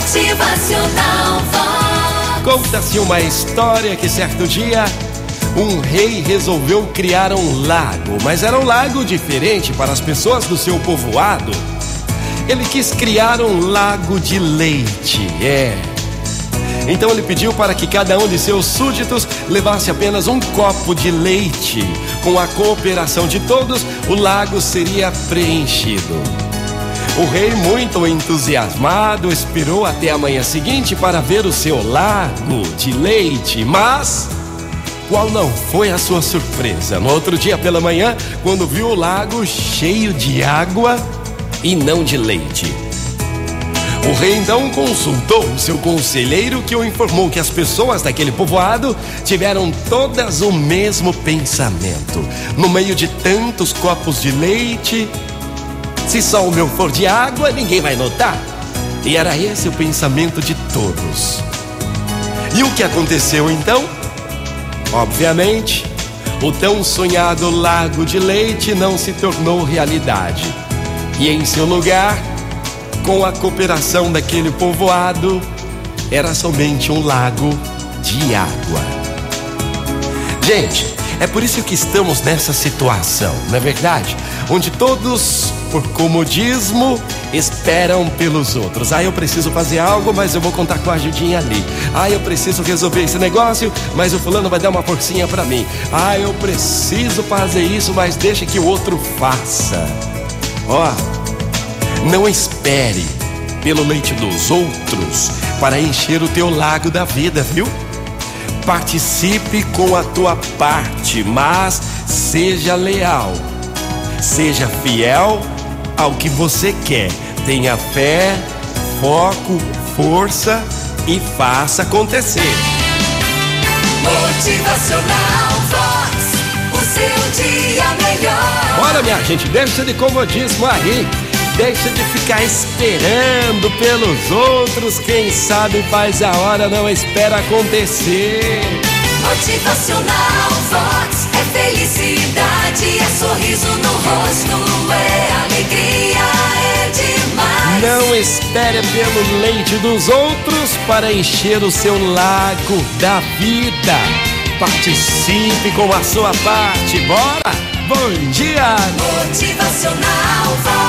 Motivacional. Conta-se uma história que certo dia um rei resolveu criar um lago, mas era um lago diferente para as pessoas do seu povoado. Ele quis criar um lago de leite, é. Então ele pediu para que cada um de seus súditos levasse apenas um copo de leite. Com a cooperação de todos, o lago seria preenchido. O rei, muito entusiasmado, esperou até a manhã seguinte para ver o seu lago de leite, mas qual não foi a sua surpresa? No outro dia pela manhã, quando viu o lago cheio de água e não de leite. O rei então consultou seu conselheiro que o informou que as pessoas daquele povoado tiveram todas o mesmo pensamento. No meio de tantos copos de leite, se só o meu for de água, ninguém vai notar. E era esse o pensamento de todos. E o que aconteceu então? Obviamente, o tão sonhado lago de leite não se tornou realidade. E em seu lugar, com a cooperação daquele povoado, era somente um lago de água. Gente, é por isso que estamos nessa situação, não é verdade? Onde todos, por comodismo, esperam pelos outros. Ah, eu preciso fazer algo, mas eu vou contar com a ajudinha ali. Ah, eu preciso resolver esse negócio, mas o fulano vai dar uma forcinha para mim. Ah, eu preciso fazer isso, mas deixa que o outro faça. Ó, não espere pelo leite dos outros para encher o teu lago da vida, viu? Participe com a tua parte, mas seja leal. Seja fiel ao que você quer. Tenha fé, foco, força e faça acontecer. Motivacional Vox. O seu dia melhor. Bora, minha gente, deixa de comodismo aí. Deixa de ficar esperando pelos outros. Quem sabe faz a hora, não espera acontecer. Motivacional Vox. É felicidade, é sorriso no rosto, é alegria, é demais. Não espere pelo leite dos outros para encher o seu lago da vida. Participe com a sua parte. Bora! Bom dia! Motivacional Vox.